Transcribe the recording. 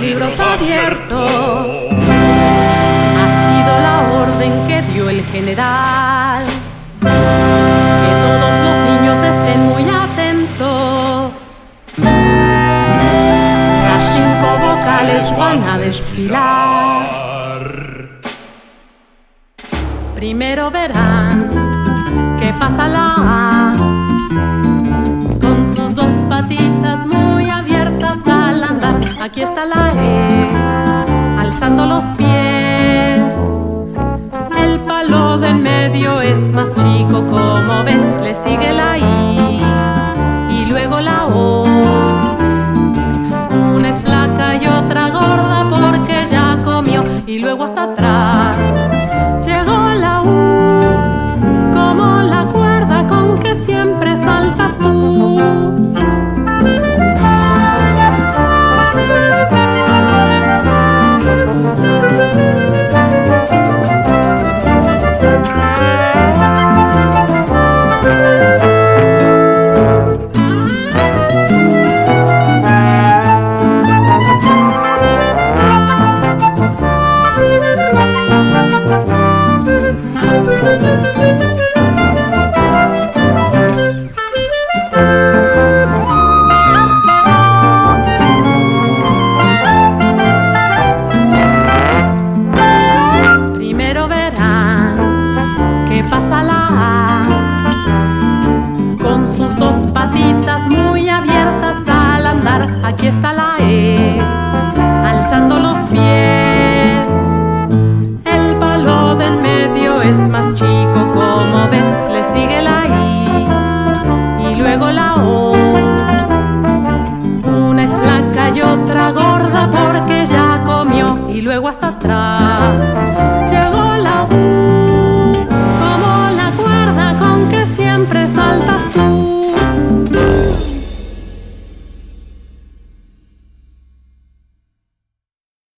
libros abiertos. Ha sido la orden que dio el general. Que todos los niños estén muy atentos. Las cinco vocales van a desfilar. Primero verán qué pasa la A con sus dos patitas muy abiertas al andar. Aquí está la es más chico, como ves, le sigue la I y luego la O. Una es flaca y otra gorda porque ya comió y luego hasta Aquí está la E, alzando los pies. El palo del medio es más chico, como ves, le sigue la I y luego la O. Una es flaca y otra gorda porque ya comió y luego hasta atrás